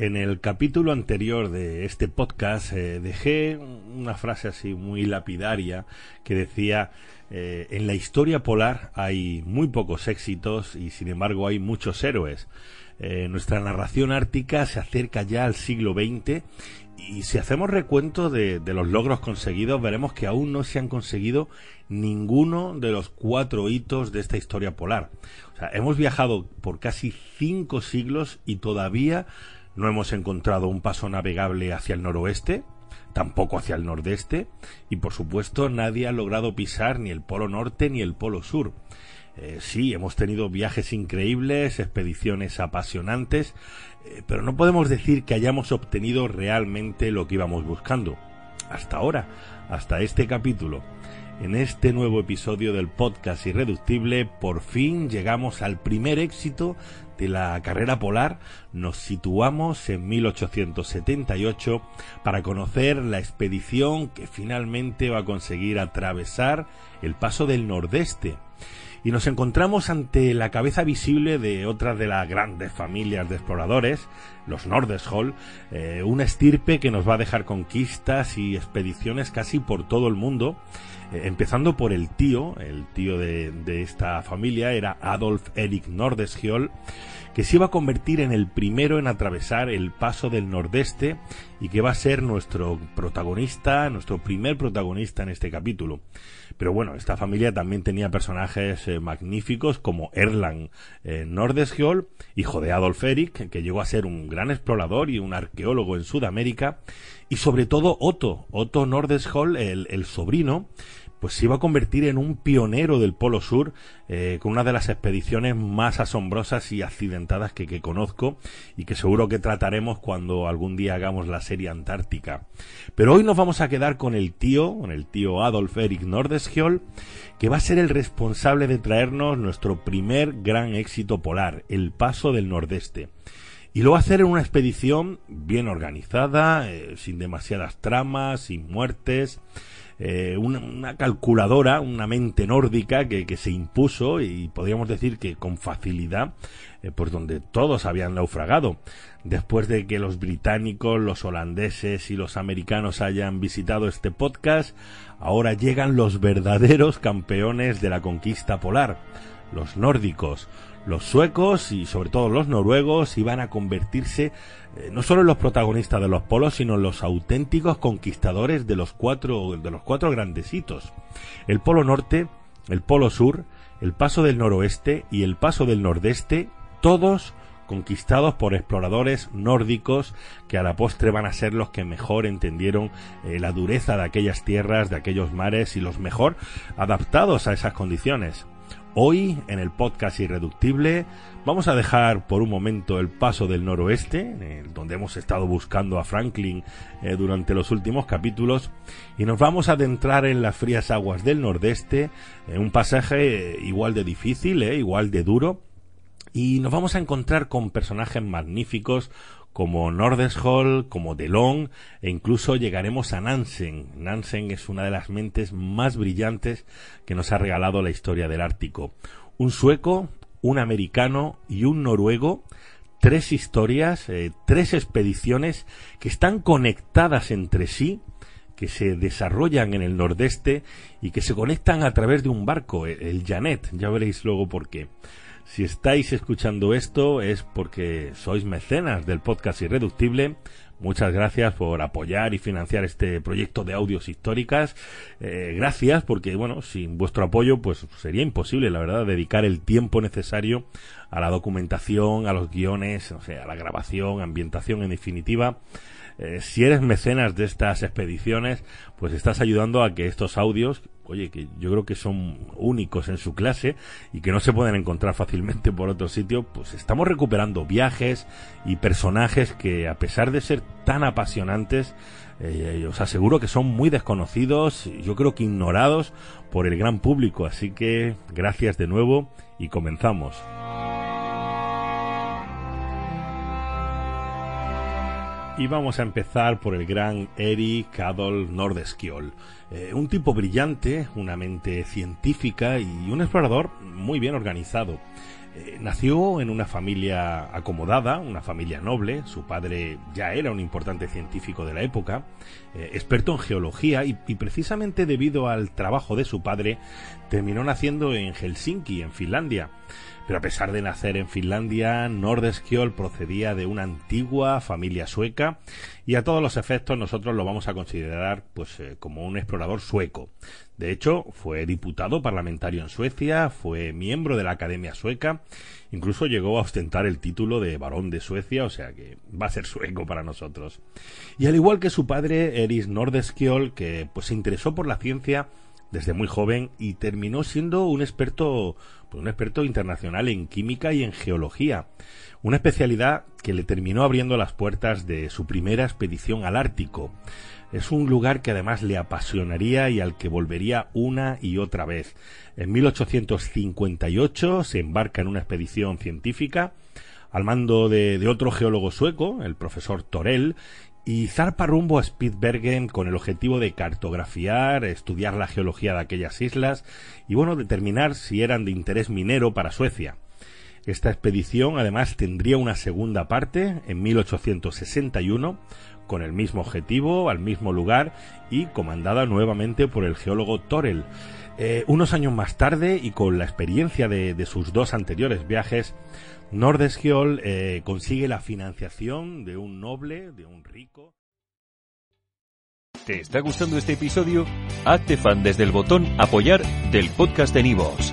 En el capítulo anterior de este podcast eh, dejé una frase así muy lapidaria que decía eh, en la historia polar hay muy pocos éxitos y sin embargo hay muchos héroes. Eh, nuestra narración ártica se acerca ya al siglo XX y si hacemos recuento de, de, los logros conseguidos veremos que aún no se han conseguido ninguno de los cuatro hitos de esta historia polar. O sea, hemos viajado por casi cinco siglos y todavía no hemos encontrado un paso navegable hacia el noroeste, tampoco hacia el nordeste, y por supuesto nadie ha logrado pisar ni el polo norte ni el polo sur. Eh, sí, hemos tenido viajes increíbles, expediciones apasionantes, eh, pero no podemos decir que hayamos obtenido realmente lo que íbamos buscando. Hasta ahora, hasta este capítulo. En este nuevo episodio del podcast Irreductible, por fin llegamos al primer éxito de la carrera polar, nos situamos en 1878 para conocer la expedición que finalmente va a conseguir atravesar el paso del nordeste. Y nos encontramos ante la cabeza visible de otra de las grandes familias de exploradores, los Nordeshol, eh, una estirpe que nos va a dejar conquistas y expediciones casi por todo el mundo, eh, empezando por el tío, el tío de, esta familia era Adolf Erik Nordeskjold, que se iba a convertir en el primero en atravesar el paso del nordeste y que va a ser nuestro protagonista, nuestro primer protagonista en este capítulo. Pero bueno, esta familia también tenía personajes eh, magníficos como Erlang eh, hijo de Adolf Erik, que llegó a ser un gran explorador y un arqueólogo en Sudamérica, y sobre todo Otto, Otto Nordeskjold, el, sobrino, pues se iba a convertir en un pionero del Polo Sur eh, con una de las expediciones más asombrosas y accidentadas que, que, conozco y que seguro que trataremos cuando algún día hagamos la serie Antártica. Pero hoy nos vamos a quedar con el tío, con el tío Adolf Erik Nordeskjold, que va a ser el responsable de traernos nuestro primer gran éxito polar, el Paso del Nordeste. Y lo va a hacer en una expedición bien organizada, eh, sin demasiadas tramas, sin muertes, eh, una, calculadora, una mente nórdica que, se impuso y podríamos decir que con facilidad, eh, por donde todos habían naufragado. Después de que los británicos, los holandeses y los americanos hayan visitado este podcast, ahora llegan los verdaderos campeones de la conquista polar, los nórdicos, los suecos y sobre todo los noruegos iban a convertirse eh, no solo en los protagonistas de los polos, sino en los auténticos conquistadores de los cuatro, de los cuatro grandes hitos. El polo norte, el polo sur, el paso del noroeste y el paso del nordeste, todos conquistados por exploradores nórdicos que a la postre van a ser los que mejor entendieron eh, la dureza de aquellas tierras, de aquellos mares y los mejor adaptados a esas condiciones. Hoy, en el podcast Irreductible, vamos a dejar por un momento el paso del noroeste, eh, donde hemos estado buscando a Franklin eh, durante los últimos capítulos, y nos vamos a adentrar en las frías aguas del nordeste, en un pasaje eh, igual de difícil, igual de duro, y nos vamos a encontrar con personajes magníficos como Nordeshol, como Delon e incluso llegaremos a Nansen. Nansen es una de las mentes más brillantes que nos ha regalado la historia del Ártico. Un sueco, un americano y un noruego tres historias, eh, tres expediciones que están conectadas entre sí, que se desarrollan en el nordeste y que se conectan a través de un barco, el Janet, ya veréis luego por qué. Si estáis escuchando esto es porque sois mecenas del podcast Irreductible. Muchas gracias por apoyar y financiar este proyecto de audios históricas. Eh, gracias porque, bueno, sin vuestro apoyo, pues sería imposible, la verdad, dedicar el tiempo necesario a la documentación, a los guiones, o sea, a la grabación, ambientación, en definitiva. Eh, si eres mecenas de estas expediciones, pues estás ayudando a que estos audios, oye, que yo creo que son únicos en su clase y que no se pueden encontrar fácilmente por otro sitio, pues estamos recuperando viajes y personajes que a pesar de ser tan apasionantes, eh, os aseguro que son muy desconocidos, yo creo que ignorados por el gran público, así que gracias de nuevo y comenzamos. Y vamos a empezar por el gran Erik Adolf Nordeskjold, eh, un tipo brillante, una mente científica y un explorador muy bien organizado. Eh, nació en una familia acomodada, una familia noble, su padre ya era un importante científico de la época, eh, experto en geología y, precisamente debido al trabajo de su padre terminó naciendo en Helsinki, en Finlandia. Pero a pesar de nacer en Finlandia, Nordeskjold procedía de una antigua familia sueca y a todos los efectos nosotros lo vamos a considerar pues eh, como un explorador sueco. De hecho, fue diputado parlamentario en Suecia, fue miembro de la Academia Sueca, incluso llegó a ostentar el título de barón de Suecia, o sea que va a ser sueco para nosotros. Y al igual que su padre, Eris Nordeskjold, que pues se interesó por la ciencia desde muy joven y terminó siendo un experto, pues un experto internacional en química y en geología, una especialidad que le terminó abriendo las puertas de su primera expedición al Ártico. Es un lugar que además le apasionaría y al que volvería una y otra vez. En 1858 se embarca en una expedición científica al mando de, de, otro geólogo sueco, el profesor Torell, y zarpa rumbo a Spitsbergen con el objetivo de cartografiar, estudiar la geología de aquellas islas y bueno, determinar si eran de interés minero para Suecia. Esta expedición además tendría una segunda parte en 1861 con el mismo objetivo, al mismo lugar y comandada nuevamente por el geólogo Torel. Eh, unos años más tarde y con la experiencia de, sus dos anteriores viajes, Nordesgiol eh, consigue la financiación de un noble, de un rico. ¿Te está gustando este episodio? Hazte fan desde el botón Apoyar del podcast de Nivos.